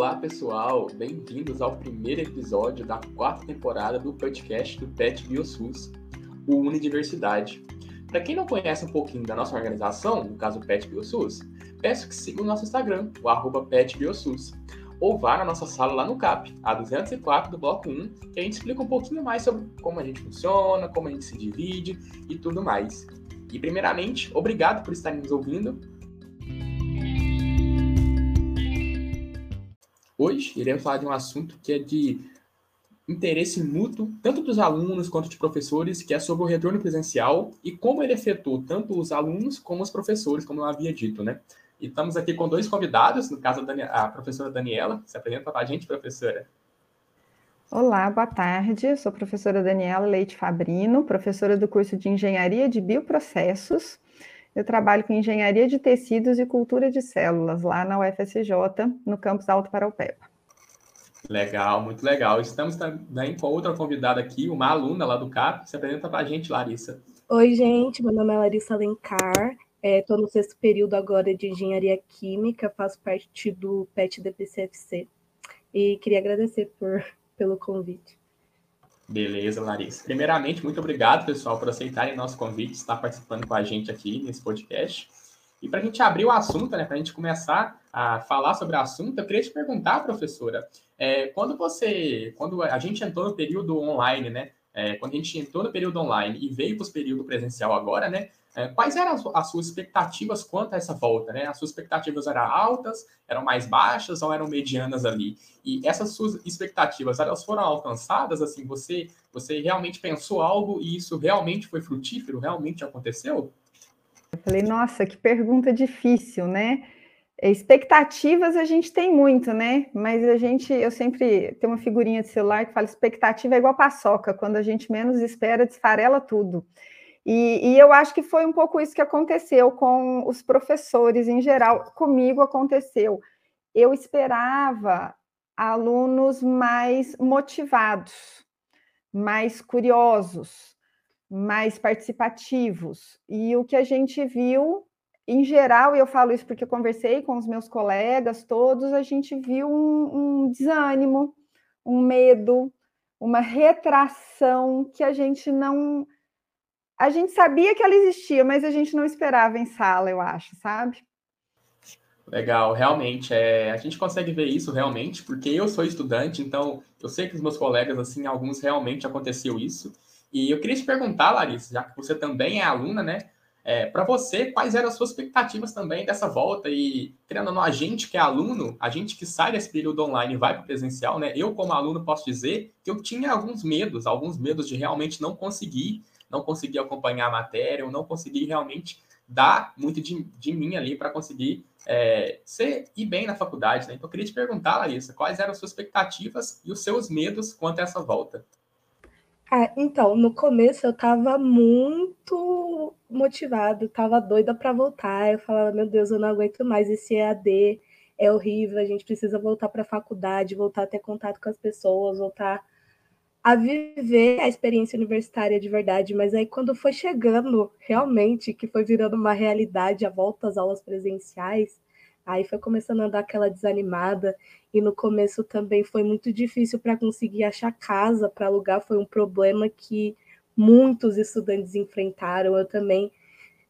Olá, pessoal! Bem-vindos ao primeiro episódio da quarta temporada do podcast do PET BioSUS, o Unidiversidade. Para quem não conhece um pouquinho da nossa organização, no caso PET BioSUS, peço que siga o nosso Instagram, o arroba PetBioSUS, ou vá na nossa sala lá no CAP, a 204 do Bloco 1, que a gente explica um pouquinho mais sobre como a gente funciona, como a gente se divide e tudo mais. E, primeiramente, obrigado por estarem nos ouvindo. Hoje iremos falar de um assunto que é de interesse mútuo, tanto dos alunos quanto de professores, que é sobre o retorno presencial e como ele afetou tanto os alunos como os professores, como eu havia dito, né? E estamos aqui com dois convidados, no caso a, professora Daniela. Se apresenta para a gente, professora. Olá, boa tarde. Eu sou a professora Daniela Leite Fabrino, professora do curso de Engenharia de Bioprocessos. Eu trabalho com Engenharia de Tecidos e Cultura de Células, lá na UFSJ, no campus Alto Paraupeba. Legal, muito legal. Estamos também com outra convidada aqui, uma aluna lá do CAP. Se apresenta para a gente, Larissa. Oi, gente. Meu nome é Larissa Alencar. Estou é, no sexto período agora de engenharia química, faço parte do PET DPCFC e queria agradecer por, pelo convite. Beleza, Larissa. Primeiramente, muito obrigado, pessoal, por aceitarem nosso convite, estar participando com a gente aqui nesse podcast. E para a gente abrir o assunto, né, para a gente começar a falar sobre o assunto, eu queria te perguntar, professora, é, quando você, quando a gente entrou no período online, né, é, quando a gente entrou no período online e veio para o período presencial agora, né, é, quais eram as, as, suas expectativas quanto a essa volta? Né? As suas expectativas eram altas, eram mais baixas ou eram medianas ali? E essas suas expectativas, elas foram alcançadas? Assim, você, você realmente pensou algo e isso realmente foi frutífero? Realmente aconteceu? Eu falei, nossa, que pergunta difícil, né? Expectativas a gente tem muito, né? Mas a gente, eu sempre tenho uma figurinha de celular que fala: expectativa é igual paçoca, quando a gente menos espera, desfarela tudo. E, e, eu acho que foi um pouco isso que aconteceu com os professores em geral. Comigo aconteceu. Eu esperava alunos mais motivados, mais curiosos, mais participativos. E o que a gente viu, em geral, e eu falo isso porque eu conversei com os meus colegas todos, a gente viu um, um desânimo, um medo, uma retração que a gente não a gente sabia que ela existia, mas a gente não esperava em sala, eu acho, sabe? Legal, realmente, é, a gente consegue ver isso realmente, porque eu sou estudante, então eu sei que os meus colegas, assim, alguns realmente aconteceu isso. E eu queria te perguntar, Larissa, já que você também é aluna, né? É, para você, quais eram as suas expectativas também dessa volta? E, querendo a gente que é aluno, a gente que sai desse período online e vai para o presencial, né? Eu, como aluno, posso dizer que eu tinha alguns medos, alguns medos de realmente não conseguir não consegui acompanhar a matéria, eu não consegui realmente dar muito de, de mim ali para conseguir é, ser ir bem na faculdade. Né? Então, eu queria te perguntar, Larissa, quais eram as suas expectativas e os seus medos quanto a essa volta? Ah, então, no começo eu estava muito motivado, estava doida para voltar. Eu falava, meu Deus, eu não aguento mais esse EAD, é horrível, a gente precisa voltar para a faculdade, voltar a ter contato com as pessoas, voltar a viver a experiência universitária de verdade, mas aí quando foi chegando realmente, que foi virando uma realidade a volta às aulas presenciais, aí foi começando a dar aquela desanimada, e no começo também foi muito difícil para conseguir achar casa para alugar, foi um problema que muitos estudantes enfrentaram, eu também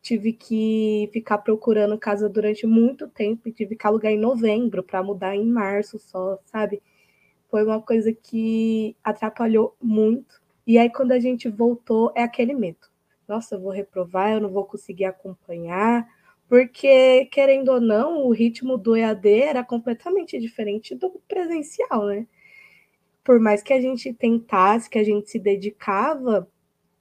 tive que ficar procurando casa durante muito tempo e tive que alugar em novembro para mudar em março só, sabe? Foi uma coisa que atrapalhou muito. E aí, quando a gente voltou, é aquele medo. Nossa, eu vou reprovar, eu não vou conseguir acompanhar, porque, querendo ou não, o ritmo do EAD era completamente diferente do presencial, né? Por mais que a gente tentasse, que a gente se dedicava,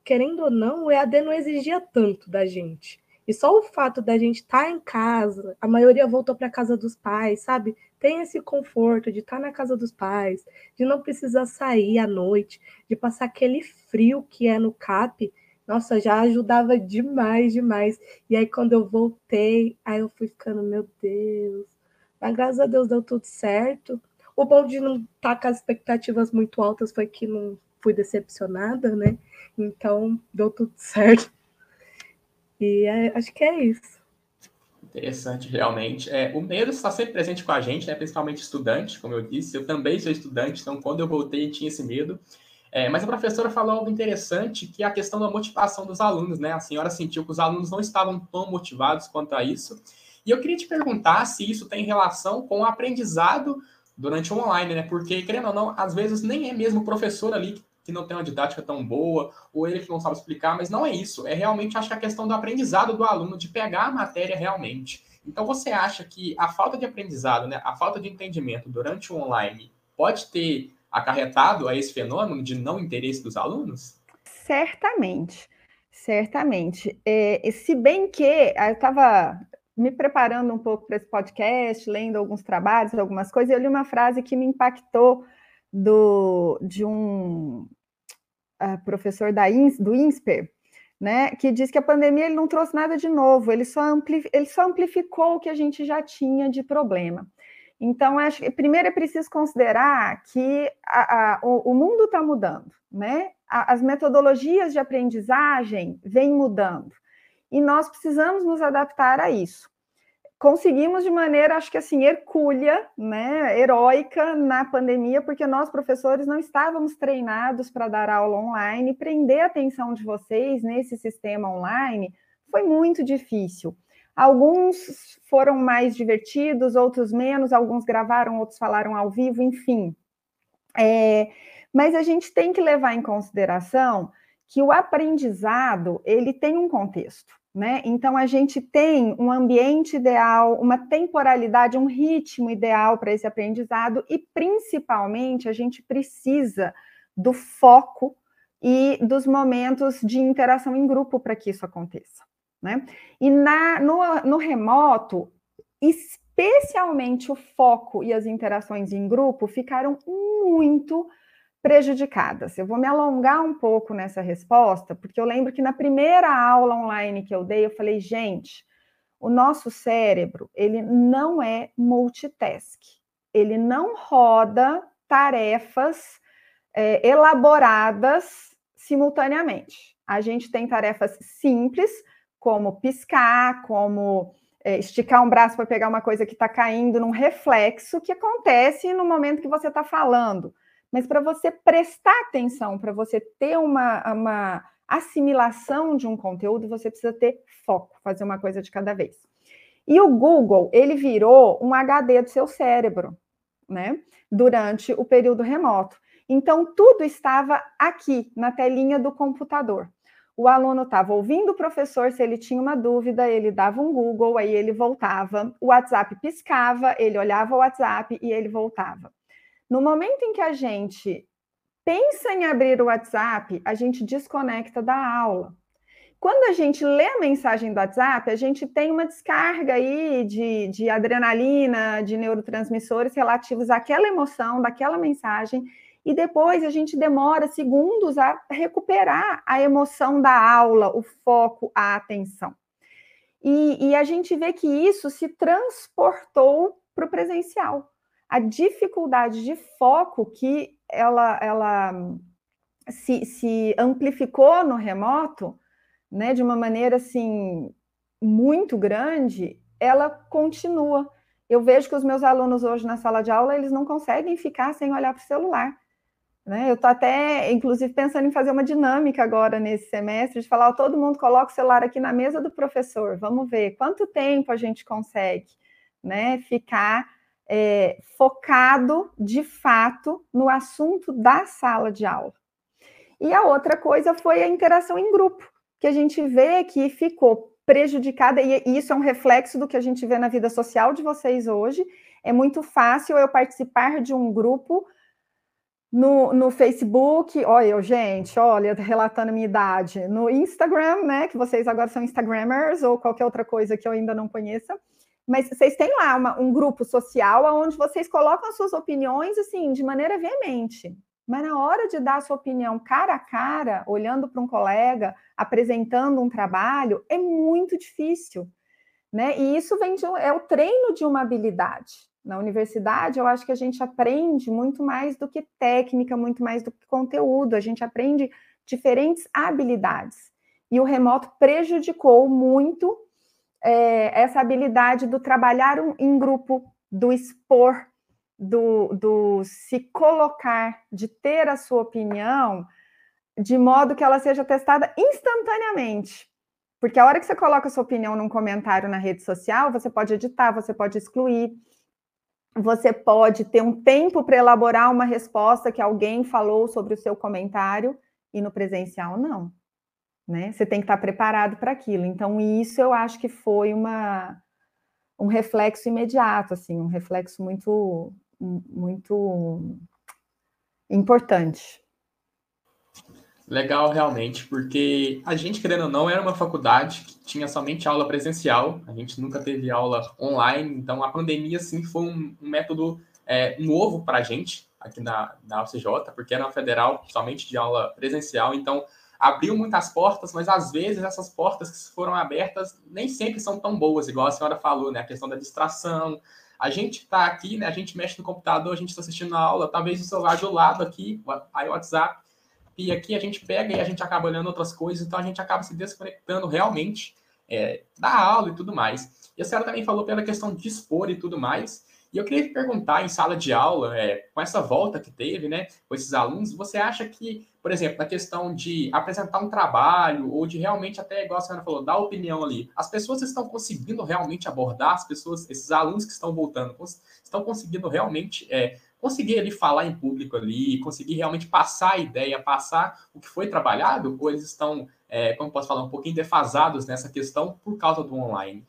querendo ou não, o EAD não exigia tanto da gente. E só o fato da gente estar tá em casa, a maioria voltou para casa dos pais, sabe? Tem esse conforto de estar tá na casa dos pais, de não precisar sair à noite, de passar aquele frio que é no CAP. Nossa, já ajudava demais, demais. E aí, quando eu voltei, aí eu fui ficando, meu Deus. Mas graças a Deus deu tudo certo. O bom de não estar tá com as expectativas muito altas foi que não fui decepcionada, né? Então, deu tudo certo. E é, acho que é isso. Interessante, realmente. É, o medo está sempre presente com a gente, né? principalmente estudante, como eu disse. Eu também sou estudante, então quando eu voltei tinha esse medo. É, mas a professora falou algo interessante, que é a questão da motivação dos alunos, né? A senhora sentiu que os alunos não estavam tão motivados quanto a isso. E eu queria te perguntar se isso tem relação com o aprendizado durante o online, né? Porque, querendo ou não, às vezes nem é mesmo o professor ali que não tem uma didática tão boa, ou ele que não sabe explicar, mas não é isso. É realmente, acho que a questão do aprendizado do aluno, de pegar a matéria realmente. Então, você acha que a falta de aprendizado, né, a falta de entendimento durante o online pode ter acarretado a esse fenômeno de não interesse dos alunos? Certamente, certamente. É, se bem que eu estava me preparando um pouco para esse podcast, lendo alguns trabalhos, algumas coisas, eu li uma frase que me impactou do, de um professor da INS, do INSPER, né, que diz que a pandemia ele não trouxe nada de novo, ele só, ele só amplificou o que a gente já tinha de problema. Então, acho que primeiro é preciso considerar que a, a, o, o, mundo está mudando, né? A, as metodologias de aprendizagem vêm mudando e nós precisamos nos adaptar a isso conseguimos de maneira, acho que assim, hercúlea, né, heróica na pandemia, porque nós, professores, não estávamos treinados para dar aula online, prender a atenção de vocês nesse sistema online foi muito difícil. Alguns foram mais divertidos, outros menos, alguns gravaram, outros falaram ao vivo, enfim. É, mas a gente tem que levar em consideração que o aprendizado ele tem um contexto. Né? Então, a gente tem um ambiente ideal, uma temporalidade, um ritmo ideal para esse aprendizado, e principalmente a gente precisa do foco e dos momentos de interação em grupo para que isso aconteça. Né? E na, no, no remoto, especialmente o foco e as interações em grupo ficaram muito prejudicadas. Eu vou me alongar um pouco nessa resposta, porque eu lembro que na primeira aula online que eu dei, eu falei, gente, o nosso cérebro, ele não é multitask. Ele não roda tarefas é, elaboradas simultaneamente. A gente tem tarefas simples, como piscar, como é, esticar um braço para pegar uma coisa que está caindo num reflexo que acontece no momento que você está falando. Mas para você prestar atenção, para você ter uma, uma assimilação de um conteúdo, você precisa ter foco, fazer uma coisa de cada vez. E o Google, ele virou um HD do seu cérebro, né? Durante o período remoto. Então, tudo estava aqui, na telinha do computador. O aluno estava ouvindo o professor, se ele tinha uma dúvida, ele dava um Google, aí ele voltava. O WhatsApp piscava, ele olhava o WhatsApp e ele voltava. No momento em que a gente pensa em abrir o WhatsApp, a gente desconecta da aula. Quando a gente lê a mensagem do WhatsApp, a gente tem uma descarga aí de, de adrenalina, de neurotransmissores relativos àquela emoção, daquela mensagem, e depois a gente demora segundos a recuperar a emoção da aula, o foco, a atenção. E, e a gente vê que isso se transportou para o presencial a dificuldade de foco que ela, ela se, se amplificou no remoto, né, de uma maneira assim muito grande, ela continua. Eu vejo que os meus alunos hoje na sala de aula, eles não conseguem ficar sem olhar para o celular. Né? Eu estou até, inclusive, pensando em fazer uma dinâmica agora nesse semestre, de falar, todo mundo coloca o celular aqui na mesa do professor, vamos ver quanto tempo a gente consegue né, ficar é, focado de fato no assunto da sala de aula. E a outra coisa foi a interação em grupo, que a gente vê que ficou prejudicada, e isso é um reflexo do que a gente vê na vida social de vocês hoje. É muito fácil eu participar de um grupo no, no Facebook, olha, gente, olha, relatando minha idade, no Instagram, né, que vocês agora são Instagrammers ou qualquer outra coisa que eu ainda não conheça, mas vocês têm lá uma, um grupo social onde vocês colocam as suas opiniões assim de maneira veemente. Mas na hora de dar a sua opinião cara a cara, olhando para um colega, apresentando um trabalho, é muito difícil. Né? E isso vem de, é o treino de uma habilidade. Na universidade, eu acho que a gente aprende muito mais do que técnica, muito mais do que conteúdo, a gente aprende diferentes habilidades. E o remoto prejudicou muito é, essa habilidade do trabalhar em grupo, do expor, do, do se colocar, de ter a sua opinião, de modo que ela seja testada instantaneamente. Porque a hora que você coloca a sua opinião num comentário na rede social, você pode editar, você pode excluir, você pode ter um tempo para elaborar uma resposta que alguém falou sobre o seu comentário, e no presencial, não. Né? Você tem que estar preparado para aquilo. Então, isso eu acho que foi uma, um reflexo imediato, assim, um reflexo muito, muito importante. Legal, realmente, porque a gente, querendo ou não, era uma faculdade que tinha somente aula presencial, a gente nunca teve aula online, então a pandemia, sim, foi um, um método é, novo para a gente aqui na, na UCJ, porque era uma federal somente de aula presencial, então abriu muitas portas, mas às vezes essas portas que foram abertas nem sempre são tão boas, igual a senhora falou, né? A questão da distração. A gente está aqui, né? A gente mexe no computador, a gente está assistindo a aula, talvez o celular do lado aqui, aí o WhatsApp, e aqui a gente pega e a gente acaba olhando outras coisas, então a gente acaba se desconectando realmente é, da aula e tudo mais. E a senhora também falou pela questão de expor e tudo mais. E eu queria perguntar, em sala de aula, é, com essa volta que teve, né, com esses alunos, você acha que, por exemplo, na questão de apresentar um trabalho, ou de realmente até, igual a senhora falou, dar opinião ali, as pessoas estão conseguindo realmente abordar, as pessoas, esses alunos que estão voltando, estão conseguindo realmente é, conseguir ali falar em público ali, conseguir realmente passar a ideia, passar o que foi trabalhado, ou eles estão, é, como posso falar, um pouquinho defasados nessa questão por causa do online?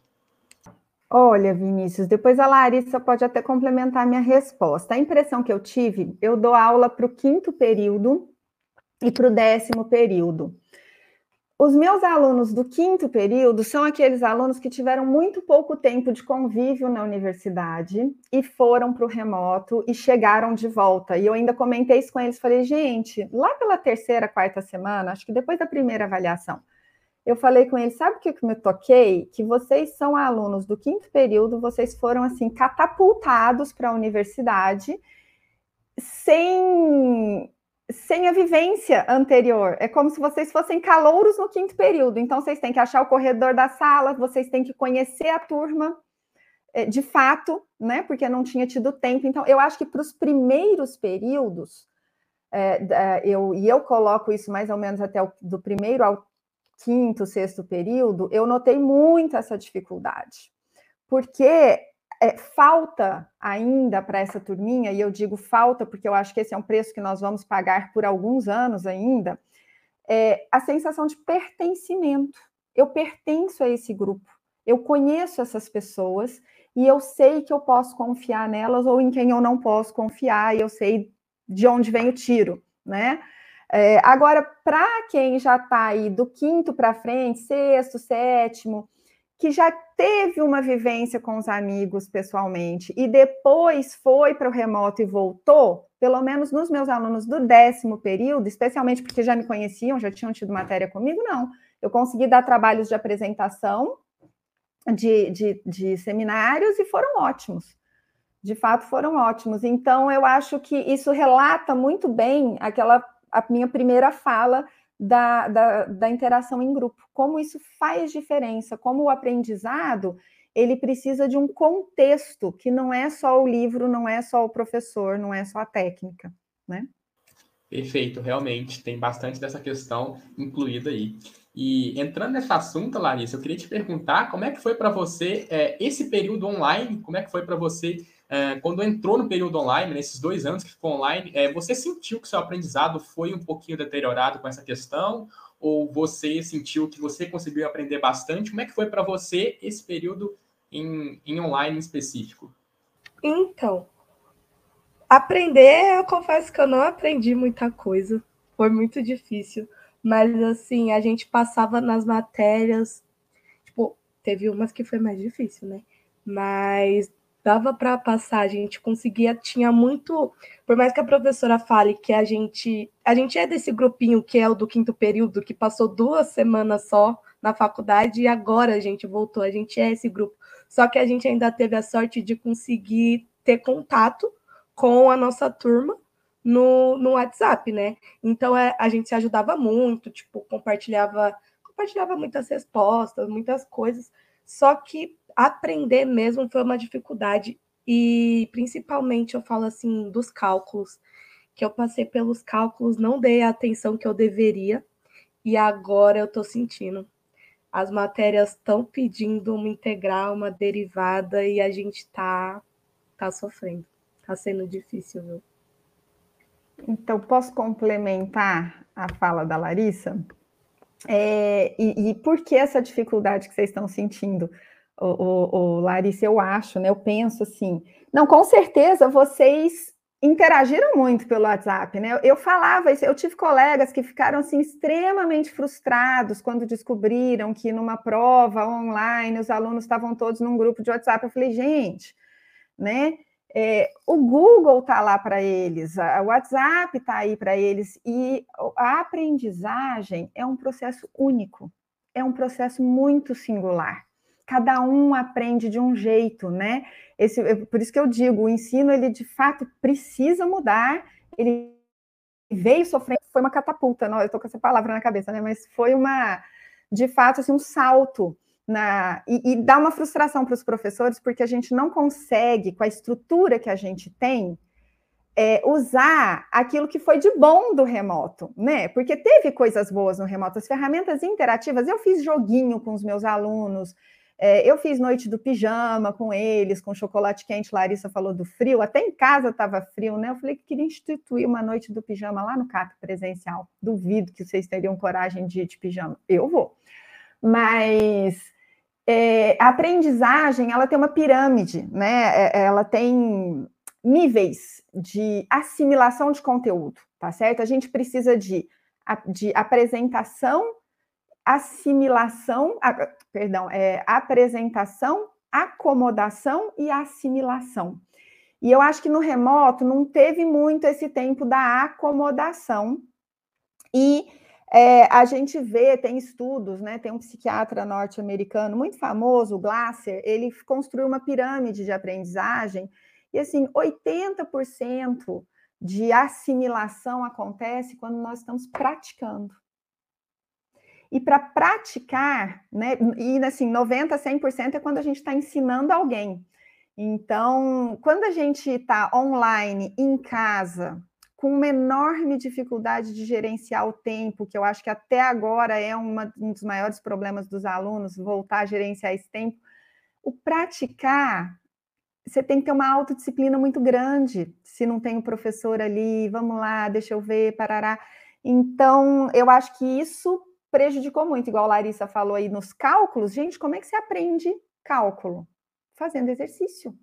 Olha, Vinícius, depois a Larissa pode até complementar minha resposta. A impressão que eu tive, eu dou aula para o quinto período e para o décimo período. Os meus alunos do quinto período são aqueles alunos que tiveram muito pouco tempo de convívio na universidade e foram para o remoto e chegaram de volta. E eu ainda comentei isso com eles, falei, gente, lá pela terceira, quarta semana, acho que depois da primeira avaliação, eu falei com eles, sabe o que eu me toquei? Que vocês são alunos do quinto período, vocês foram assim catapultados para a universidade sem sem a vivência anterior. É como se vocês fossem calouros no quinto período. Então, vocês têm que achar o corredor da sala, vocês têm que conhecer a turma eh, de fato, né? Porque não tinha tido tempo. Então, eu acho que para os primeiros períodos, é, eu, e eu coloco isso mais ou menos até o, do primeiro ao quinto, sexto período, eu notei muito essa dificuldade. Porque é, falta ainda para essa turminha, e eu digo falta porque eu acho que esse é um preço que nós vamos pagar por alguns anos ainda, é, a sensação de pertencimento. Eu pertenço a esse grupo, eu conheço essas pessoas e eu sei que eu posso confiar nelas ou em quem eu não posso confiar, e eu sei de onde vem o tiro, né? É, agora, para quem já está aí do quinto para frente, sexto, sétimo, que já teve uma vivência com os amigos pessoalmente e depois foi para o remoto e voltou, pelo menos nos meus alunos do décimo período, especialmente porque já me conheciam, já tinham tido matéria comigo, não. Eu consegui dar trabalhos de apresentação de, de, de seminários e foram ótimos. De fato, foram ótimos. Então, eu acho que isso relata muito bem aquela a minha primeira fala da, da, da interação em grupo, como isso faz diferença, como o aprendizado ele precisa de um contexto que não é só o livro, não é só o professor, não é só a técnica, né? Perfeito, realmente tem bastante dessa questão incluída aí. E entrando nesse assunto, Larissa, eu queria te perguntar como é que foi para você é, esse período online, como é que foi para você é, quando entrou no período online, nesses dois anos que ficou online, é, você sentiu que seu aprendizado foi um pouquinho deteriorado com essa questão? Ou você sentiu que você conseguiu aprender bastante? Como é que foi para você esse período em, em online específico? Então, aprender, eu confesso que eu não aprendi muita coisa. Foi muito difícil. Mas, assim, a gente passava nas matérias. Tipo, teve umas que foi mais difícil, né? Mas dava para passar, a gente conseguia, tinha muito, por mais que a professora fale que a gente, a gente é desse grupinho que é o do quinto período, que passou duas semanas só na faculdade e agora a gente voltou, a gente é esse grupo. Só que a gente ainda teve a sorte de conseguir ter contato com a nossa turma no, no WhatsApp, né? Então é, a gente se ajudava muito, tipo, compartilhava, compartilhava muitas respostas, muitas coisas. Só que aprender mesmo foi uma dificuldade e principalmente eu falo assim dos cálculos, que eu passei pelos cálculos, não dei a atenção que eu deveria e agora eu estou sentindo. As matérias estão pedindo uma integral, uma derivada e a gente está tá sofrendo. Está sendo difícil, viu? Então, posso complementar a fala da Larissa? É, e, e, por que essa dificuldade que vocês estão sentindo? O, o, Larissa, eu acho, né? Eu penso assim, não, com certeza vocês interagiram muito pelo WhatsApp, né? Eu falava isso, eu tive colegas que ficaram assim extremamente frustrados quando descobriram que numa prova online os alunos estavam todos num grupo de WhatsApp. Eu falei, gente, né? É, o Google está lá para eles, o WhatsApp está aí para eles, e a aprendizagem é um processo único, é um processo muito singular. Cada um aprende de um jeito, né? Esse, por isso que eu digo, o ensino ele de fato precisa mudar. Ele veio sofrendo, foi uma catapulta, não, eu estou com essa palavra na cabeça, né? Mas foi uma, de fato, assim, um salto na, e, e dá uma frustração para os professores, porque a gente não consegue, com a estrutura que a gente tem, é, usar aquilo que foi de bom do remoto, né? Porque teve coisas boas no remoto, as ferramentas interativas. Eu fiz joguinho com os meus alunos, é, eu fiz noite do pijama com eles, com chocolate quente. Larissa falou do frio, até em casa estava frio, né? Eu falei que queria instituir uma noite do pijama lá no CAP presencial. Duvido que vocês teriam coragem de ir de pijama. Eu vou. Mas é, a aprendizagem ela tem uma pirâmide, né? É, ela tem níveis de assimilação de conteúdo, tá certo? A gente precisa de, de apresentação, assimilação, a, perdão, é, apresentação, acomodação e assimilação. E eu acho que no remoto não teve muito esse tempo da acomodação e é, a gente vê, tem estudos, né? Tem um psiquiatra norte-americano muito famoso, o Glasser, ele construiu uma pirâmide de aprendizagem, e assim, 80% de assimilação acontece quando nós estamos praticando. E para praticar, né? E assim, 90%, 100% é quando a gente está ensinando alguém. Então, quando a gente está online, em casa, com uma enorme dificuldade de gerenciar o tempo, que eu acho que até agora é uma, um dos maiores problemas dos alunos, voltar a gerenciar esse tempo. O praticar, você tem que ter uma autodisciplina muito grande, se não tem o professor ali, vamos lá, deixa eu ver, parará. Então, eu acho que isso prejudicou muito, igual a Larissa falou aí nos cálculos. Gente, como é que você aprende cálculo? Fazendo exercício,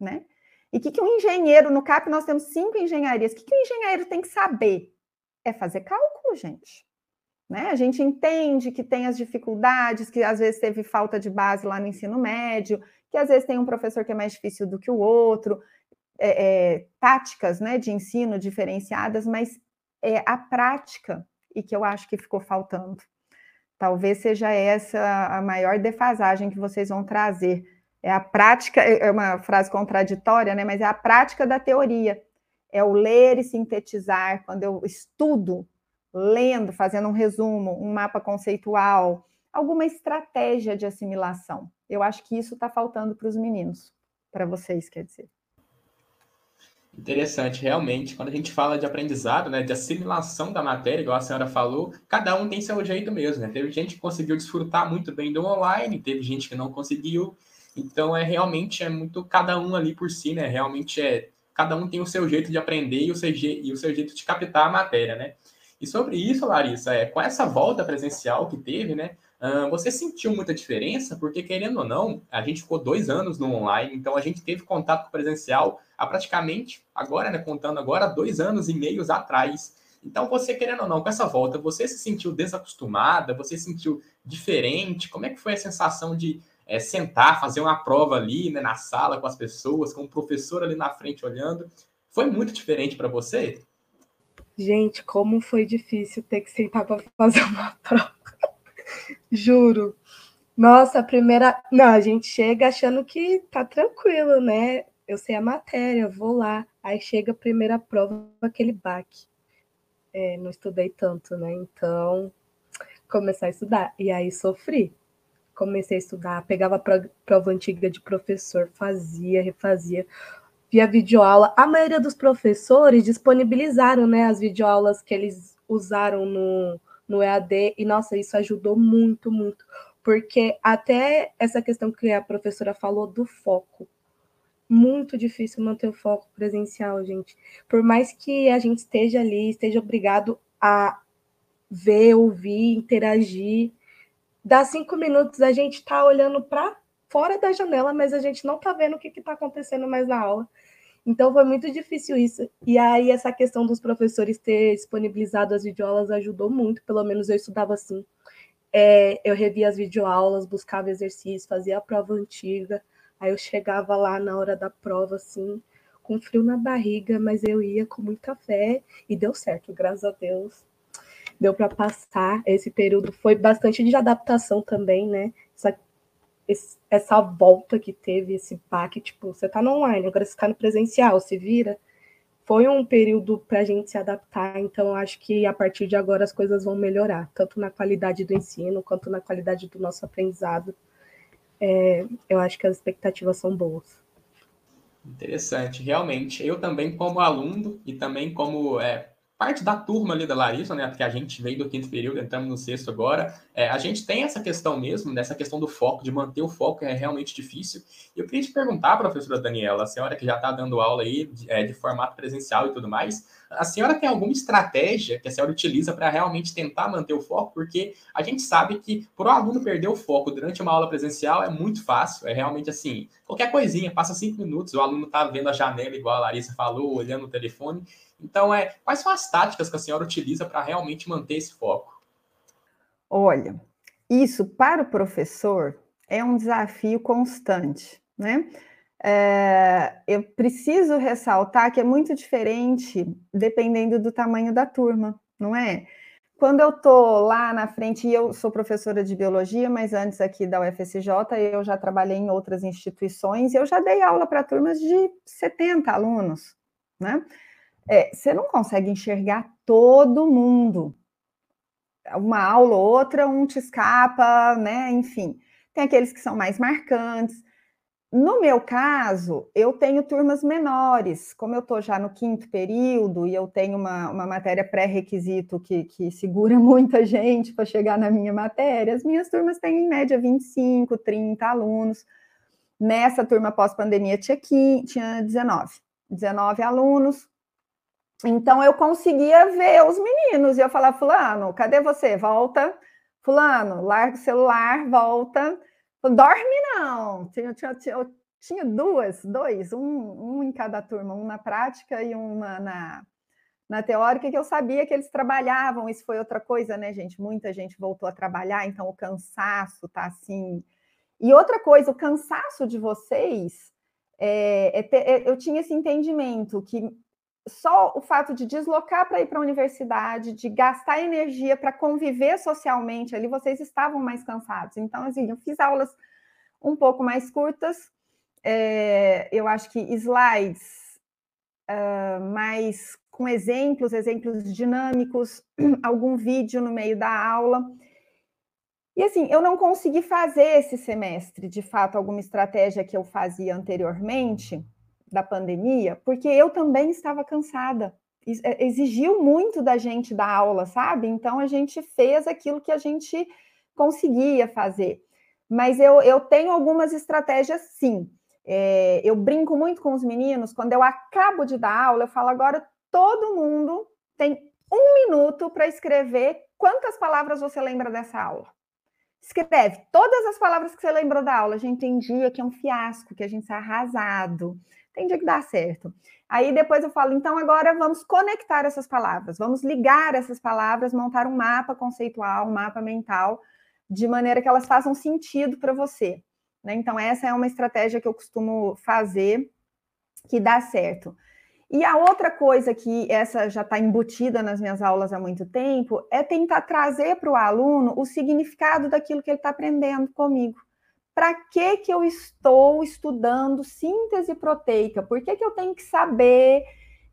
né? E o que, que um engenheiro, no CAP nós temos cinco engenharias, o que, que um engenheiro tem que saber? É fazer cálculo, gente. Né? A gente entende que tem as dificuldades, que às vezes teve falta de base lá no ensino médio, que às vezes tem um professor que é mais difícil do que o outro, é, é, táticas né, de ensino diferenciadas, mas é a prática e que eu acho que ficou faltando. Talvez seja essa a maior defasagem que vocês vão trazer é a prática, é, é uma frase contraditória, né? Mas é a prática da teoria. É o ler e sintetizar. Quando eu estudo, lendo, fazendo um resumo, um mapa conceitual, alguma estratégia de assimilação. Eu acho que isso está faltando para os meninos, para vocês, quer dizer. Interessante, realmente. Quando a gente fala de aprendizado, né, de assimilação da matéria, igual a senhora falou, cada um tem seu jeito mesmo, né? Teve gente que conseguiu desfrutar muito bem do online, teve gente que não conseguiu. Então é realmente é muito cada um ali por si, né? Realmente é cada um tem o seu jeito de aprender e o seu, e o seu jeito de captar a matéria, né? E sobre isso, Larissa, é, com essa volta presencial que teve, né? Você sentiu muita diferença? Porque, querendo ou não, a gente ficou dois anos no online, então a gente teve contato presencial há praticamente, agora, né? Contando agora, dois anos e meios atrás. Então, você, querendo ou não, com essa volta, você se sentiu desacostumada? Você se sentiu diferente? Como é que foi a sensação de é, sentar, fazer uma prova ali né, na sala com as pessoas, com o professor ali na frente olhando. Foi muito diferente para você? Gente, como foi difícil ter que sentar para fazer uma prova. Juro. Nossa, a primeira. Não, a gente chega achando que tá tranquilo, né? Eu sei a matéria, vou lá. Aí chega a primeira prova, aquele baque. É, não estudei tanto, né? Então, começar a estudar. E aí sofri comecei a estudar, pegava prova antiga de professor, fazia, refazia, via videoaula. A maioria dos professores disponibilizaram né, as videoaulas que eles usaram no, no EAD, e nossa, isso ajudou muito, muito, porque até essa questão que a professora falou do foco, muito difícil manter o foco presencial, gente. Por mais que a gente esteja ali, esteja obrigado a ver, ouvir, interagir, dá cinco minutos a gente está olhando para fora da janela, mas a gente não está vendo o que está acontecendo mais na aula. Então foi muito difícil isso. E aí essa questão dos professores ter disponibilizado as videoaulas ajudou muito, pelo menos eu estudava assim. É, eu revia as videoaulas, buscava exercícios, fazia a prova antiga. Aí eu chegava lá na hora da prova, assim, com frio na barriga, mas eu ia com muita fé e deu certo, graças a Deus. Deu para passar. Esse período foi bastante de adaptação também, né? Essa, essa volta que teve, esse baque, tipo, você tá no online, agora você tá no presencial, se vira. Foi um período para a gente se adaptar, então acho que a partir de agora as coisas vão melhorar, tanto na qualidade do ensino quanto na qualidade do nosso aprendizado é, eu acho que as expectativas são boas. Interessante, realmente. Eu também, como aluno e também como é, parte da turma ali da Larissa, né? Porque a gente veio do quinto período, entramos no sexto agora. É, a gente tem essa questão mesmo, dessa questão do foco, de manter o foco é realmente difícil. E eu queria te perguntar, professora Daniela, a senhora que já está dando aula aí de, é, de, formato presencial e tudo mais, a senhora tem alguma estratégia que a senhora utiliza para realmente tentar manter o foco? Porque a gente sabe que para o aluno perder o foco durante uma aula presencial é muito fácil, é realmente assim, qualquer coisinha, passa cinco minutos, o aluno está vendo a janela, igual a Larissa falou, olhando o telefone, então, é, quais são as táticas que a senhora utiliza para realmente manter esse foco? Olha, isso para o professor é um desafio constante, né? É, eu preciso ressaltar que é muito diferente dependendo do tamanho da turma, não é? Quando eu estou lá na frente, e eu sou professora de biologia, mas antes aqui da UFSJ, eu já trabalhei em outras instituições e eu já dei aula para turmas de 70 alunos, né? é, você não consegue enxergar todo mundo. Uma aula ou outra, um te escapa, né? Enfim, tem aqueles que são mais marcantes. No meu caso, eu tenho turmas menores, como eu estou já no quinto período e eu tenho uma, uma matéria pré-requisito que, que segura muita gente para chegar na minha matéria, as minhas turmas têm em média 25, 30 alunos. Nessa turma pós-pandemia tinha, tinha 19, 19 alunos, então eu conseguia ver os meninos e eu falava, fulano, cadê você? Volta. Fulano, larga o celular, volta. Dorme não. Tinha, tinha, tinha, tinha duas, dois, um, um em cada turma, um na prática e uma na, na teórica, que eu sabia que eles trabalhavam. Isso foi outra coisa, né, gente? Muita gente voltou a trabalhar, então o cansaço tá assim. E outra coisa, o cansaço de vocês, é, é, é, eu tinha esse entendimento que só o fato de deslocar para ir para a universidade, de gastar energia para conviver socialmente ali, vocês estavam mais cansados. Então, assim, eu fiz aulas um pouco mais curtas, é, eu acho que slides uh, mais com exemplos, exemplos dinâmicos, algum vídeo no meio da aula. E assim, eu não consegui fazer esse semestre, de fato, alguma estratégia que eu fazia anteriormente, da pandemia, porque eu também estava cansada. É, exigiu muito da gente da aula, sabe? Então a gente fez aquilo que a gente conseguia fazer. Mas eu, eu tenho algumas estratégias sim. É, eu brinco muito com os meninos, quando eu acabo de dar aula, eu falo agora todo mundo tem um minuto para escrever quantas palavras você lembra dessa aula. Escreve todas as palavras que você lembrou da aula. A gente tem dia que é um fiasco, que a gente está arrasado tem dia que dá certo. Aí depois eu falo, então agora vamos conectar essas palavras, vamos ligar essas palavras, montar um mapa conceitual, um mapa mental, de maneira que elas façam sentido para você. Né? Então, essa é uma estratégia que eu costumo fazer que dá certo. E a outra coisa que essa já está embutida nas minhas aulas há muito tempo é tentar trazer para o aluno o significado daquilo que ele está aprendendo comigo para que, que eu estou estudando síntese proteica? Por que, que eu tenho que saber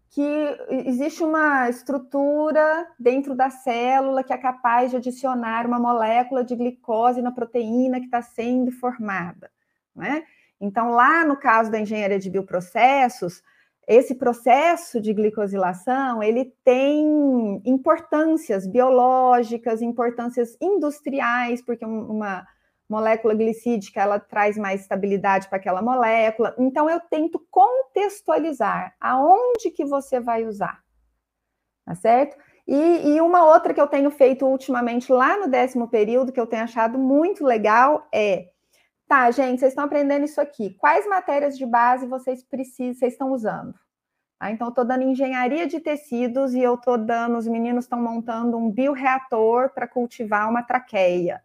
que existe uma estrutura dentro da célula que é capaz de adicionar uma molécula de glicose na proteína que está sendo formada. Né? Então, lá no caso da engenharia de bioprocessos, esse processo de glicosilação ele tem importâncias biológicas, importâncias industriais, porque uma molécula glicídica ela traz mais estabilidade para aquela molécula. Então eu tento contextualizar aonde que você vai usar, tá certo? E, e, uma outra que eu tenho feito ultimamente lá no décimo período, que eu tenho achado muito legal, é tá, gente, vocês estão aprendendo isso aqui. Quais matérias de base vocês precisam, vocês estão usando? Ah, então, eu estou dando engenharia de tecidos e eu estou dando, os meninos estão montando um bioreator para cultivar uma traqueia.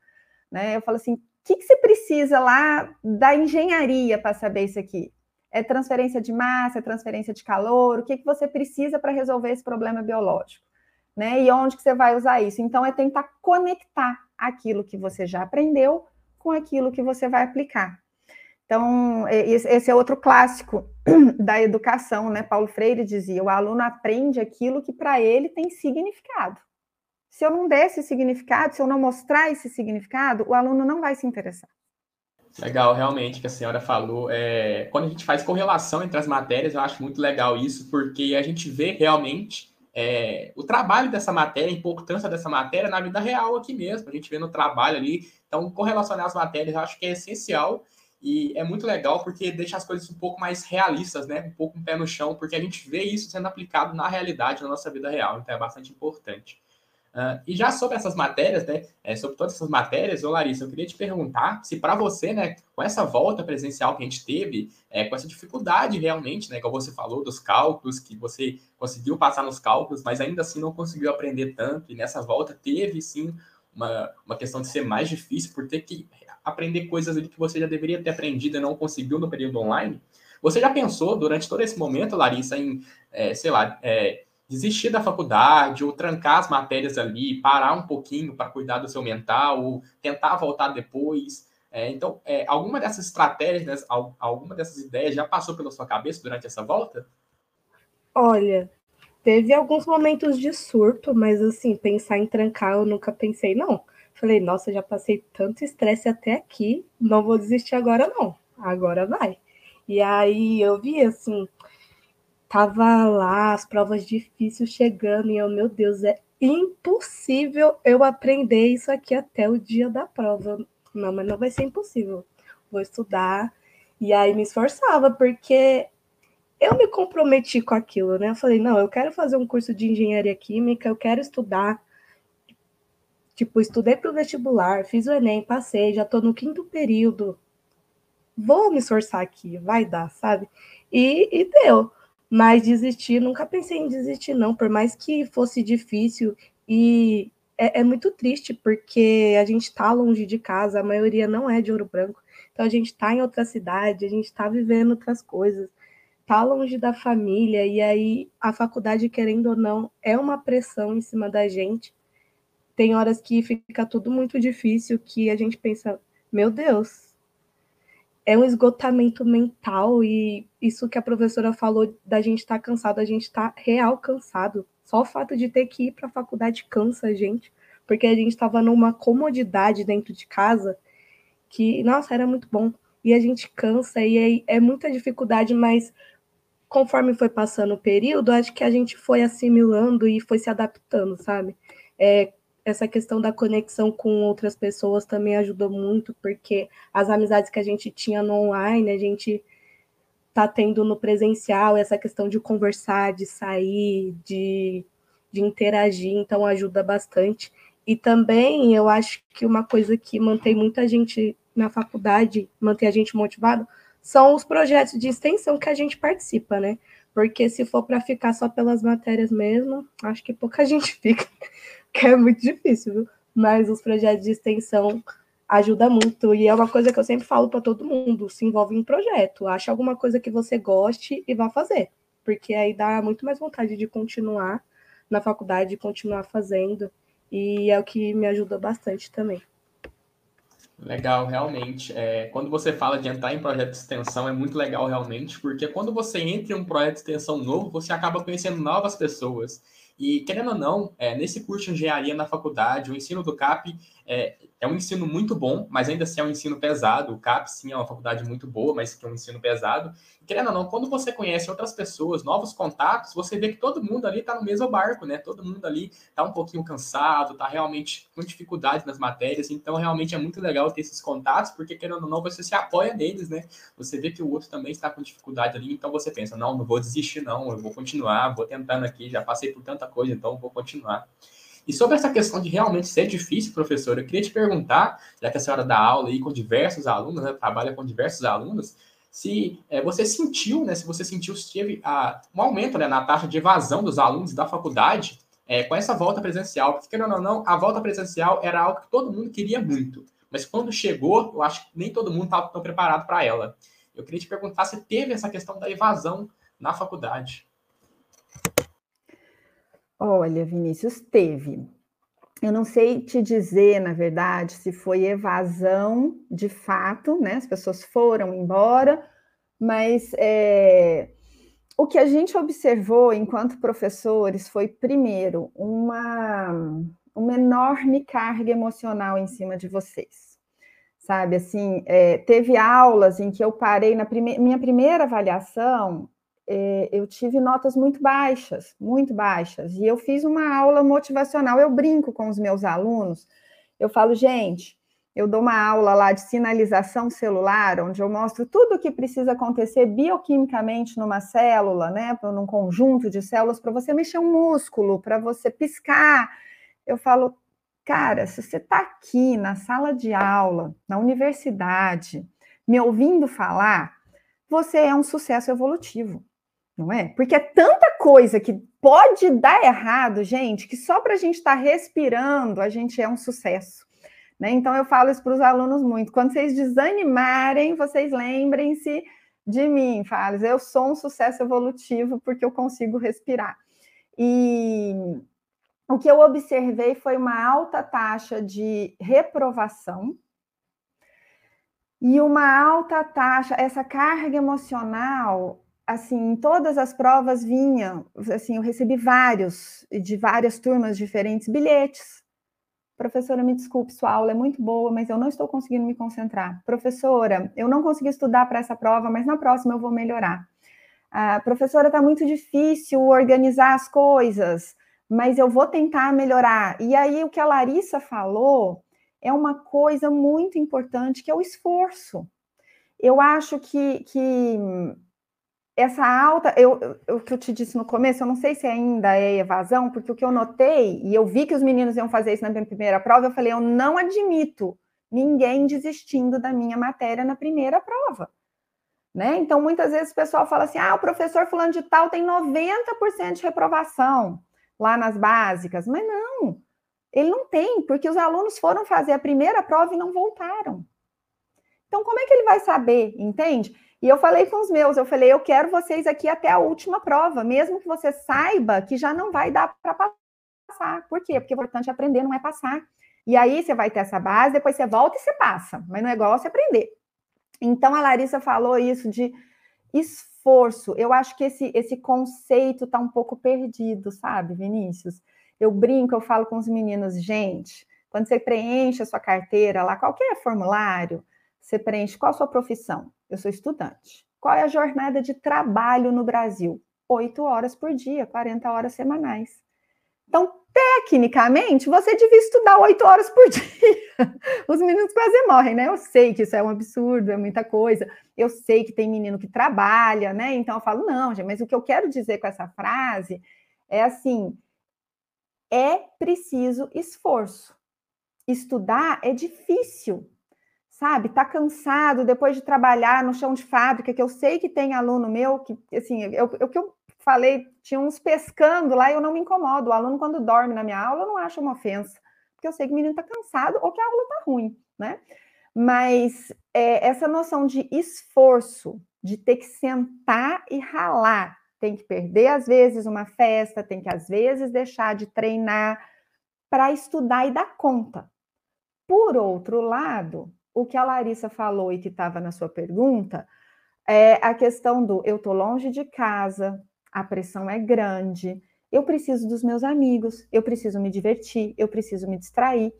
Né? Eu falo assim, que, que você precisa lá da engenharia para saber isso aqui? É transferência de massa, é transferência de calor? O que, que você precisa para resolver esse problema biológico? Né? E onde que você vai usar isso? Então, é tentar conectar aquilo que você já aprendeu com aquilo que você vai aplicar. Então, esse é outro clássico da educação, né? Paulo Freire dizia: o aluno aprende aquilo que para ele tem significado. Se eu não der esse significado, se eu não mostrar esse significado, o aluno não vai se interessar. Legal, realmente, que a senhora falou. É, quando a gente faz correlação entre as matérias, eu acho muito legal isso, porque a gente vê realmente é, o trabalho dessa matéria, a importância dessa matéria na vida real aqui mesmo. A gente vê no trabalho ali. Então, correlacionar as matérias eu acho que é essencial e é muito legal porque deixa as coisas um pouco mais realistas, né? Um pouco um pé no chão, porque a gente vê isso sendo aplicado na realidade, na nossa vida real. Então, é bastante importante. Uh, e já sobre essas matérias, né, é, sobre todas essas matérias, ô Larissa, eu queria te perguntar se para você, né, com essa volta presencial que a gente teve, é, com essa dificuldade realmente, né, como você falou, dos cálculos, que você conseguiu passar nos cálculos, mas ainda assim não conseguiu aprender tanto, e nessa volta teve, sim, uma, uma questão de ser mais difícil por ter que aprender coisas ali que você já deveria ter aprendido e não conseguiu no período online. Você já pensou, durante todo esse momento, Larissa, em, é, sei lá, é, desistir da faculdade, ou trancar as matérias ali, parar um pouquinho para cuidar do seu mental, ou tentar voltar depois. É, então, é, alguma dessas estratégias, né, alguma dessas ideias já passou pela sua cabeça durante essa volta? Olha, teve alguns momentos de surto, mas assim, pensar em trancar eu nunca pensei, não. Falei, nossa, já passei tanto estresse até aqui, não vou desistir agora, não. Agora vai. E aí eu vi assim, tava lá, as provas difíceis chegando, e eu, meu Deus, é impossível eu aprender isso aqui até o dia da prova. Não, mas não vai ser impossível. Vou estudar. E aí me esforçava, porque eu me comprometi com aquilo, né? Eu falei, não, eu quero fazer um curso de engenharia química, eu quero estudar. Tipo, estudei para o vestibular, fiz o Enem, passei, já estou no quinto período. Vou me esforçar aqui, vai dar, sabe? E, e deu. Mas desistir, nunca pensei em desistir, não, por mais que fosse difícil. E é, é muito triste, porque a gente está longe de casa, a maioria não é de Ouro Branco. Então a gente está em outra cidade, a gente está vivendo outras coisas, está longe da família, e aí a faculdade, querendo ou não, é uma pressão em cima da gente. Tem horas que fica tudo muito difícil, que a gente pensa, meu Deus, é um esgotamento mental e isso que a professora falou da gente estar tá cansado, a gente está real cansado. Só o fato de ter que ir para a faculdade cansa a gente, porque a gente estava numa comodidade dentro de casa que, nossa, era muito bom. E a gente cansa e é, é muita dificuldade, mas conforme foi passando o período, acho que a gente foi assimilando e foi se adaptando, sabe? É, essa questão da conexão com outras pessoas também ajudou muito, porque as amizades que a gente tinha no online, a gente tá tendo no presencial, essa questão de conversar, de sair, de, de interagir, então ajuda bastante. E também eu acho que uma coisa que mantém muita gente na faculdade, mantém a gente motivado, são os projetos de extensão que a gente participa, né? Porque se for para ficar só pelas matérias mesmo, acho que pouca gente fica que é muito difícil, viu? Mas os projetos de extensão ajudam muito e é uma coisa que eu sempre falo para todo mundo, se envolve em projeto, acha alguma coisa que você goste e vá fazer, porque aí dá muito mais vontade de continuar na faculdade, continuar fazendo, e é o que me ajuda bastante também. Legal, realmente. É, quando você fala de entrar em projeto de extensão, é muito legal realmente, porque quando você entra em um projeto de extensão novo, você acaba conhecendo novas pessoas. E, querendo ou não, é, nesse curso de engenharia na faculdade, o ensino do CAP é, é um ensino muito bom, mas ainda assim é um ensino pesado. O CAP, sim, é uma faculdade muito boa, mas que é um ensino pesado. E, querendo ou não, quando você conhece outras pessoas, novos contatos, você vê que todo mundo ali está no mesmo barco, né? Todo mundo ali está um pouquinho cansado, está realmente com dificuldade nas matérias. Então, realmente é muito legal ter esses contatos, porque, querendo ou não, você se apoia neles, né? Você vê que o outro também está com dificuldade ali, então você pensa, não, não vou desistir, não, eu vou continuar, vou tentando aqui, já passei por tanta coisa, então vou continuar. E sobre essa questão de realmente ser difícil, professor, eu queria te perguntar, já que a senhora dá aula aí com diversos alunos, né, trabalha com diversos alunos, se é, você sentiu, né, se você sentiu se teve a, um aumento né, na taxa de evasão dos alunos da faculdade é, com essa volta presencial, porque querendo ou não, a volta presencial era algo que todo mundo queria muito, mas quando chegou, eu acho que nem todo mundo estava tão preparado para ela. Eu queria te perguntar se teve essa questão da evasão na faculdade. Olha, Vinícius, teve. Eu não sei te dizer, na verdade, se foi evasão de fato, né? As pessoas foram embora, mas é, o que a gente observou enquanto professores foi, primeiro, uma, uma enorme carga emocional em cima de vocês. Sabe, assim, é, teve aulas em que eu parei na prime minha primeira avaliação, é, eu tive notas muito baixas, muito baixas, e eu fiz uma aula motivacional. Eu brinco com os meus alunos, eu falo, gente, eu dou uma aula lá de sinalização celular, onde eu mostro tudo o que precisa acontecer bioquimicamente numa célula, né, num conjunto de células, para você mexer um músculo, para você piscar. Eu falo, cara, se você está aqui na sala de aula, na universidade, me ouvindo falar, você é um sucesso evolutivo não é? Porque é tanta coisa que pode dar errado, gente, que só para a gente estar tá respirando, a gente é um sucesso. Né? Então, eu falo isso para os alunos muito. Quando vocês desanimarem, vocês lembrem-se de mim, falo, eu sou um sucesso evolutivo porque eu consigo respirar. E o que eu observei foi uma alta taxa de reprovação e uma alta taxa, essa carga emocional assim, todas as provas vinha, assim, eu recebi vários, de várias turmas diferentes, bilhetes. Professora, me desculpe, sua aula é muito boa, mas eu não estou conseguindo me concentrar. Professora, eu não consegui estudar para essa prova, mas na próxima eu vou melhorar. Ah, professora, está muito difícil organizar as coisas, mas eu vou tentar melhorar. E aí, o que a Larissa falou é uma coisa muito importante, que é o esforço. Eu acho que, que essa alta, eu, o que eu te disse no começo, eu não sei se ainda é evasão, porque o que eu notei, e eu vi que os meninos iam fazer isso na minha primeira prova, eu falei, eu não admito ninguém desistindo da minha matéria na primeira prova. Né? Então, muitas vezes o pessoal fala assim: ah, o professor fulano de tal tem 90% de reprovação lá nas básicas. Mas não, ele não tem, porque os alunos foram fazer a primeira prova e não voltaram. Então, como é que ele vai saber, entende? E eu falei com os meus, eu falei, eu quero vocês aqui até a última prova, mesmo que você saiba que já não vai dar para passar. Por quê? Porque o importante é aprender, não é passar. E aí você vai ter essa base, depois você volta e você passa, mas não é igual você aprender. Então a Larissa falou isso de esforço. Eu acho que esse, esse conceito está um pouco perdido, sabe, Vinícius? Eu brinco, eu falo com os meninos, gente, quando você preenche a sua carteira lá, qualquer formulário, você preenche qual a sua profissão? Eu sou estudante. Qual é a jornada de trabalho no Brasil? Oito horas por dia, 40 horas semanais. Então, tecnicamente, você devia estudar oito horas por dia. Os meninos quase morrem, né? Eu sei que isso é um absurdo, é muita coisa. Eu sei que tem menino que trabalha, né? Então eu falo, não, gente, mas o que eu quero dizer com essa frase é assim: é preciso esforço. Estudar é difícil sabe, tá cansado depois de trabalhar no chão de fábrica, que eu sei que tem aluno meu que, assim, eu, o que eu falei, tinha uns pescando lá eu não me incomodo. O aluno, quando dorme na minha aula, eu não acho uma ofensa, porque eu sei que o menino tá cansado ou que a aula tá ruim, né? Mas é, essa noção de esforço, de ter que sentar e ralar, tem que perder, às vezes, uma festa, tem que, às vezes, deixar de treinar para estudar e dar conta. Por outro lado, o que a Larissa falou e que estava na sua pergunta é a questão do eu estou longe de casa, a pressão é grande, eu preciso dos meus amigos, eu preciso me divertir, eu preciso me distrair.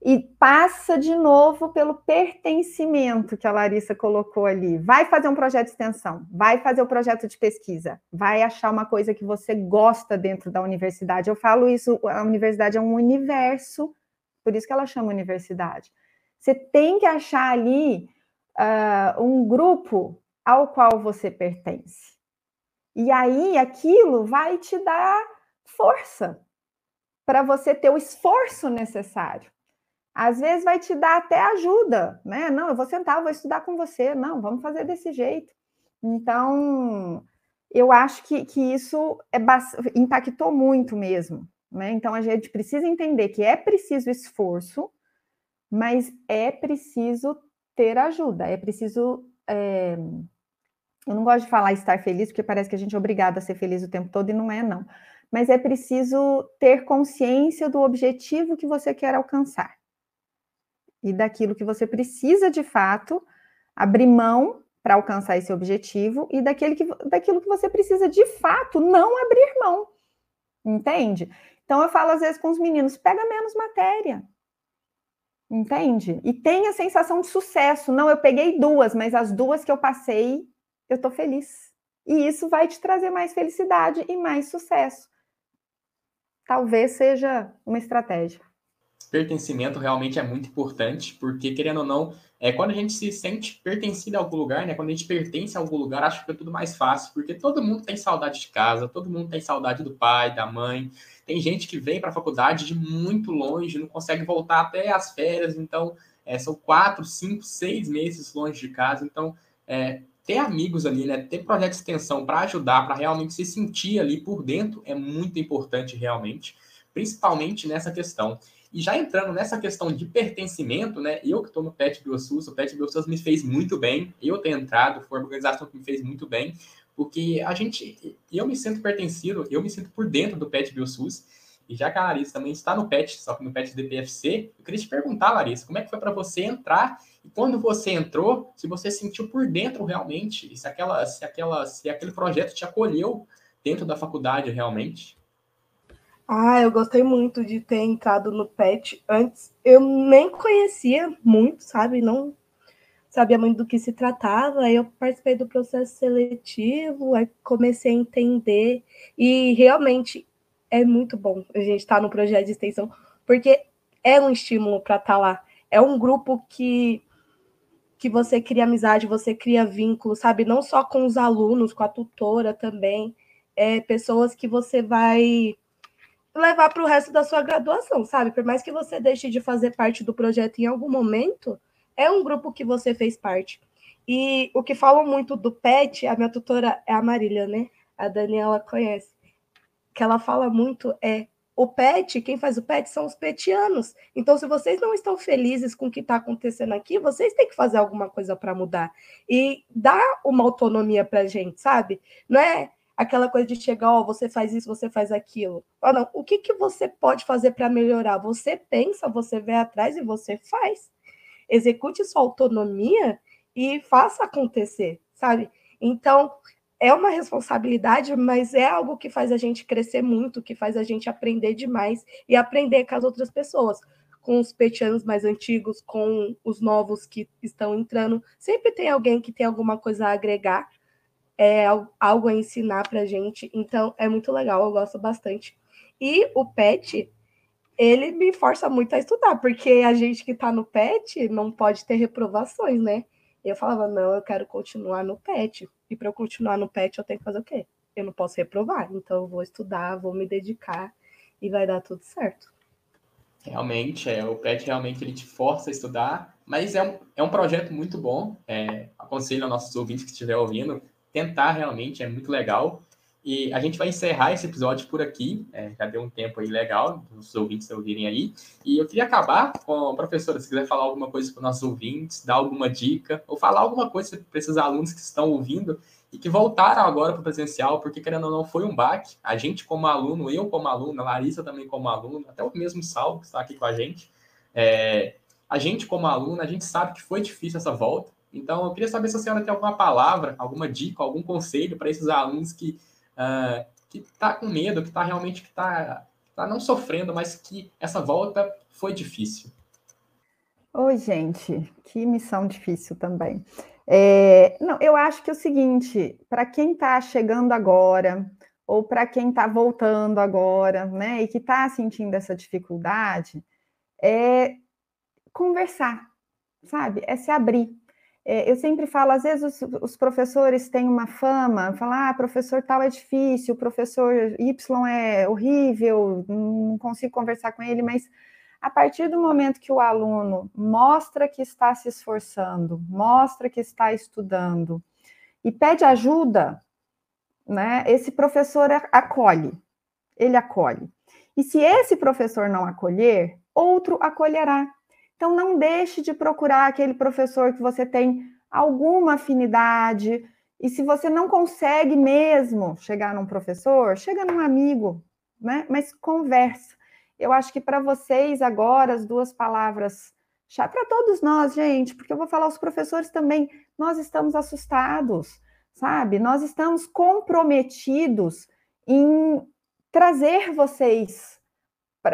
E passa de novo pelo pertencimento que a Larissa colocou ali. Vai fazer um projeto de extensão, vai fazer o um projeto de pesquisa, vai achar uma coisa que você gosta dentro da universidade. Eu falo isso, a universidade é um universo, por isso que ela chama universidade. Você tem que achar ali uh, um grupo ao qual você pertence. E aí aquilo vai te dar força para você ter o esforço necessário. Às vezes vai te dar até ajuda, né? Não, eu vou sentar, eu vou estudar com você. Não, vamos fazer desse jeito. Então, eu acho que, que isso é, impactou muito mesmo. Né? Então, a gente precisa entender que é preciso esforço, mas é preciso ter ajuda, é preciso. É... Eu não gosto de falar estar feliz, porque parece que a gente é obrigado a ser feliz o tempo todo e não é, não. Mas é preciso ter consciência do objetivo que você quer alcançar e daquilo que você precisa de fato abrir mão para alcançar esse objetivo e daquele que, daquilo que você precisa de fato não abrir mão. Entende? Então eu falo às vezes com os meninos, pega menos matéria. Entende? E tem a sensação de sucesso. Não, eu peguei duas, mas as duas que eu passei, eu estou feliz. E isso vai te trazer mais felicidade e mais sucesso. Talvez seja uma estratégia pertencimento realmente é muito importante, porque, querendo ou não, é, quando a gente se sente pertencido a algum lugar, né? Quando a gente pertence a algum lugar, acho que é tudo mais fácil, porque todo mundo tem saudade de casa, todo mundo tem saudade do pai, da mãe. Tem gente que vem para a faculdade de muito longe, não consegue voltar até as férias, então é, são quatro, cinco, seis meses longe de casa. Então, é, ter amigos ali, né? Ter projeto de extensão para ajudar, para realmente se sentir ali por dentro é muito importante, realmente, principalmente nessa questão. E já entrando nessa questão de pertencimento, né? Eu que estou no PET BioSUS, o PET BioSUS me fez muito bem. Eu ter entrado, foi uma organização que me fez muito bem, porque a gente, eu me sinto pertencido, eu me sinto por dentro do PET BioSUS. E já que a Larissa também está no PET, só que no PET DPFC, eu queria te perguntar, Larissa, como é que foi para você entrar? E quando você entrou, se você sentiu por dentro realmente, se, aquela, se, aquela, se aquele projeto te acolheu dentro da faculdade realmente? Ah, eu gostei muito de ter entrado no PET antes. Eu nem conhecia muito, sabe? Não sabia muito do que se tratava. Aí eu participei do processo seletivo, aí comecei a entender. E realmente é muito bom a gente estar tá no projeto de extensão, porque é um estímulo para estar tá lá. É um grupo que que você cria amizade, você cria vínculo, sabe? Não só com os alunos, com a tutora também. É pessoas que você vai levar para o resto da sua graduação, sabe? Por mais que você deixe de fazer parte do projeto em algum momento, é um grupo que você fez parte. E o que falam muito do PET, a minha tutora é a Marília, né? A Daniela conhece. Que ela fala muito é o PET, quem faz o PET são os petianos. Então, se vocês não estão felizes com o que está acontecendo aqui, vocês têm que fazer alguma coisa para mudar. E dar uma autonomia para a gente, sabe? Não é aquela coisa de chegar, ó, você faz isso, você faz aquilo. Oh, não, o que, que você pode fazer para melhorar? Você pensa, você vê atrás e você faz. Execute sua autonomia e faça acontecer, sabe? Então, é uma responsabilidade, mas é algo que faz a gente crescer muito, que faz a gente aprender demais e aprender com as outras pessoas, com os petianos mais antigos, com os novos que estão entrando. Sempre tem alguém que tem alguma coisa a agregar é algo a ensinar para gente. Então, é muito legal, eu gosto bastante. E o PET, ele me força muito a estudar, porque a gente que está no PET não pode ter reprovações, né? Eu falava, não, eu quero continuar no PET. E para eu continuar no PET, eu tenho que fazer o quê? Eu não posso reprovar. Então, eu vou estudar, vou me dedicar e vai dar tudo certo. Realmente, é, o PET realmente ele te força a estudar, mas é um, é um projeto muito bom. É, aconselho aos nossos ouvintes que estiver ouvindo, tentar realmente, é muito legal. E a gente vai encerrar esse episódio por aqui. É, já deu um tempo aí legal, os ouvintes ouvirem aí. E eu queria acabar com, professora, se quiser falar alguma coisa para os nossos ouvintes, dar alguma dica, ou falar alguma coisa para esses alunos que estão ouvindo e que voltaram agora para o presencial, porque querendo ou não, foi um baque. A gente como aluno, eu como aluno, a Larissa também como aluno, até o mesmo Salvo que está aqui com a gente. É, a gente, como aluno, a gente sabe que foi difícil essa volta. Então, eu queria saber se a senhora tem alguma palavra, alguma dica, algum conselho para esses alunos que uh, que está com medo, que está realmente que está tá não sofrendo, mas que essa volta foi difícil. Oi, gente, que missão difícil também. É, não, eu acho que é o seguinte, para quem está chegando agora, ou para quem está voltando agora, né, e que está sentindo essa dificuldade, é conversar, sabe? É se abrir. É, eu sempre falo, às vezes os, os, professores têm uma fama, falar, ah, professor tal é difícil, professor Y é horrível, não consigo conversar com ele, mas a partir do momento que o aluno mostra que está se esforçando, mostra que está estudando e pede ajuda, né, esse professor acolhe, ele acolhe. E se esse professor não acolher, outro acolherá. Então, não deixe de procurar aquele professor que você tem alguma afinidade. E se você não consegue mesmo chegar num professor, chega num amigo, né? Mas conversa. Eu acho que para vocês agora as duas palavras para todos nós, gente, porque eu vou falar os professores também, nós estamos assustados, sabe? Nós estamos comprometidos em trazer vocês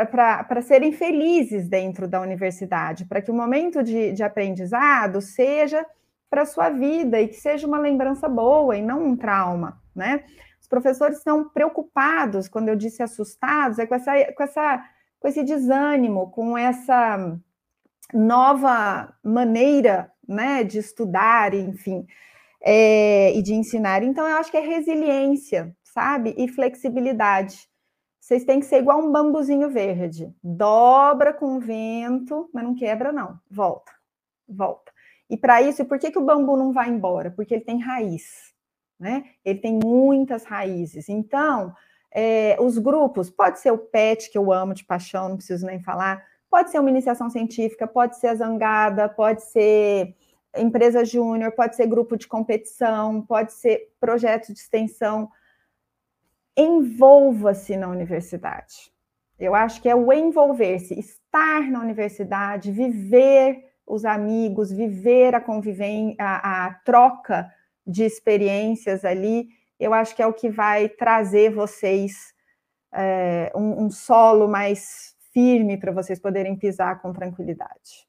para serem felizes dentro da universidade, para que o momento de, de aprendizado seja para a sua vida e que seja uma lembrança boa e não um trauma, né? Os professores estão preocupados, quando eu disse assustados, é com, essa, com, essa, com esse desânimo, com essa nova maneira né, de estudar, enfim, é, e de ensinar. Então, eu acho que é resiliência, sabe? E flexibilidade vocês têm que ser igual um bambuzinho verde. Dobra com o vento, mas não quebra, não. Volta, volta. E para isso, por que, que o bambu não vai embora? Porque ele tem raiz, né? Ele tem muitas raízes. Então, é, os grupos, pode ser o PET, que eu amo de paixão, não preciso nem falar, pode ser uma iniciação científica, pode ser a zangada, pode ser empresa júnior, pode ser grupo de competição, pode ser projeto de extensão envolva-se na universidade. Eu acho que é o envolver-se, estar na universidade, viver os amigos, viver a convivência, a, troca de experiências ali, eu acho que é o que vai trazer vocês é, um, um solo mais firme para vocês poderem pisar com tranquilidade.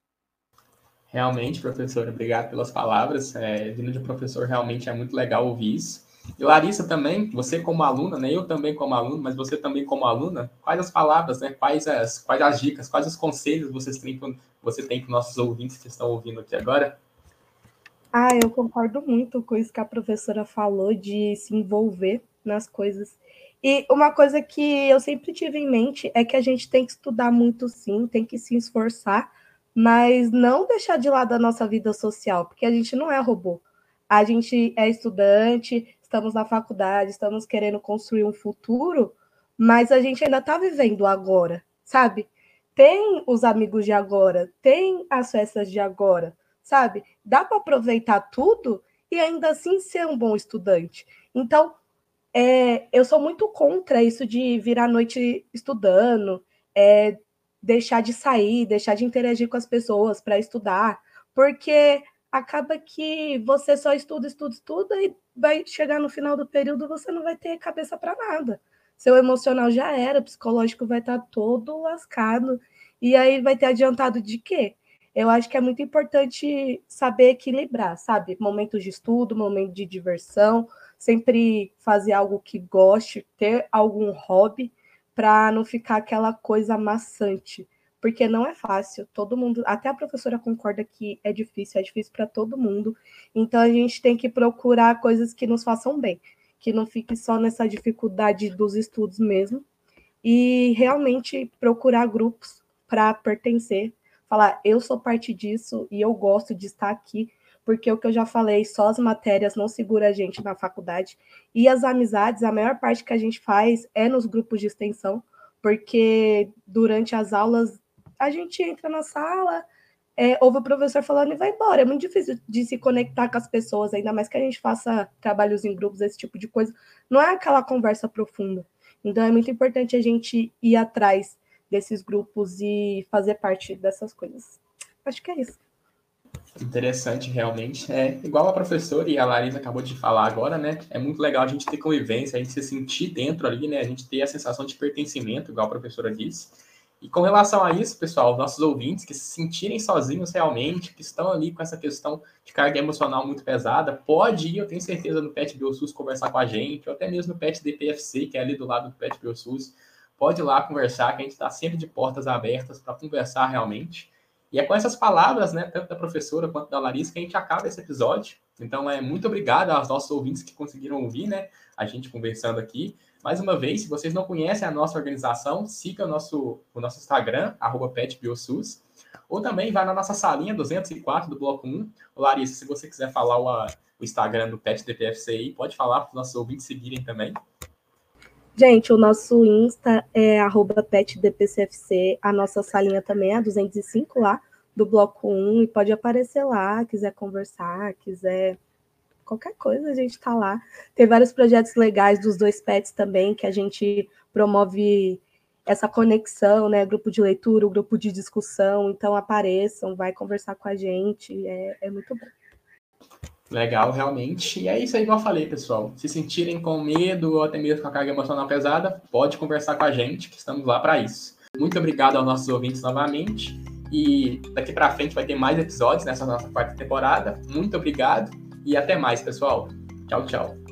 Realmente, professora, obrigado pelas palavras. É, vindo de professor, realmente é muito legal ouvir isso. E Larissa também, você como aluna, né? Eu também como aluno, mas você também como aluna, quais as palavras, né? Quais as, quais as dicas, quais os conselhos vocês têm, você tem com nossos ouvintes que estão ouvindo aqui agora? Ah, eu concordo muito com isso que a professora falou de se envolver nas coisas. E uma coisa que eu sempre tive em mente é que a gente tem que estudar muito sim, tem que se esforçar, mas não deixar de lado a nossa vida social, porque a gente não é robô. A gente é estudante, estamos na faculdade, estamos querendo construir um futuro, mas a gente ainda está vivendo agora, sabe? Tem os amigos de agora, tem as festas de agora, sabe? Dá para aproveitar tudo e ainda assim ser um bom estudante. Então, é, eu sou muito contra isso de virar noite estudando, é, deixar de sair, deixar de interagir com as pessoas para estudar, porque acaba que você só estuda, estuda, estuda e vai chegar no final do período você não vai ter cabeça para nada. Seu emocional já era, psicológico vai estar tá todo lascado e aí vai ter adiantado de quê? Eu acho que é muito importante saber equilibrar, sabe? Momentos de estudo, momento de diversão, sempre fazer algo que goste, ter algum hobby para não ficar aquela coisa maçante porque não é fácil. Todo mundo, até a professora concorda que é difícil, é difícil para todo mundo. Então a gente tem que procurar coisas que nos façam bem, que não fique só nessa dificuldade dos estudos mesmo, e realmente procurar grupos para pertencer, falar eu sou parte disso e eu gosto de estar aqui, porque o que eu já falei, só as matérias não segura a gente na faculdade e as amizades, a maior parte que a gente faz é nos grupos de extensão, porque durante as aulas a gente entra na sala, é, ouve o professor falando e vai embora. É muito difícil de se conectar com as pessoas, ainda mais que a gente faça trabalhos em grupos, esse tipo de coisa. Não é aquela conversa profunda. Então é muito importante a gente ir atrás desses grupos e fazer parte dessas coisas. acho que é isso. Interessante, realmente. É igual a professora e a Larissa acabou de falar agora, né? É muito legal a gente ter convivência, a gente se sentir dentro ali, né? A gente ter a sensação de pertencimento, igual a professora disse. E com relação a isso, pessoal, nossos ouvintes que se sentirem sozinhos realmente, que estão ali com essa questão de carga emocional muito pesada, pode ir, eu tenho certeza, no Pet BioSUS conversar com a gente, ou até mesmo no Pet DPFC, que é ali do lado do Pet BioSUS. Pode ir lá conversar, que a gente está sempre de portas abertas para conversar realmente. E é com essas palavras, né, tanto da professora quanto da Larissa, que a gente acaba esse episódio. Então, é muito obrigado aos nossos ouvintes que conseguiram ouvir, né, a gente conversando aqui. Mais uma vez, se vocês não conhecem a nossa organização, siga o nosso, o nosso Instagram, petbiosus, ou também vai na nossa salinha 204 do Bloco 1. Larissa, se você quiser falar o, o Instagram do Pet DPFCI, pode falar para os nossos ouvintes seguirem também. Gente, o nosso Insta é petdpcfc, a nossa salinha também é a 205 lá, do Bloco 1, e pode aparecer lá, quiser conversar, quiser qualquer coisa, a gente tá lá. Tem vários projetos legais dos dois pets também, que a gente promove essa conexão, né? Grupo de leitura, grupo de discussão, então apareçam, vai conversar com a gente, é, é muito bom. Legal, realmente. E é isso aí, igual eu falei, pessoal. Se sentirem com medo ou até mesmo com a carga emocional pesada, pode conversar com a gente, que estamos lá para isso. Muito obrigado aos nossos ouvintes novamente. E daqui para frente vai ter mais episódios nessa nossa quarta temporada. Muito obrigado e até mais, pessoal. Tchau, tchau.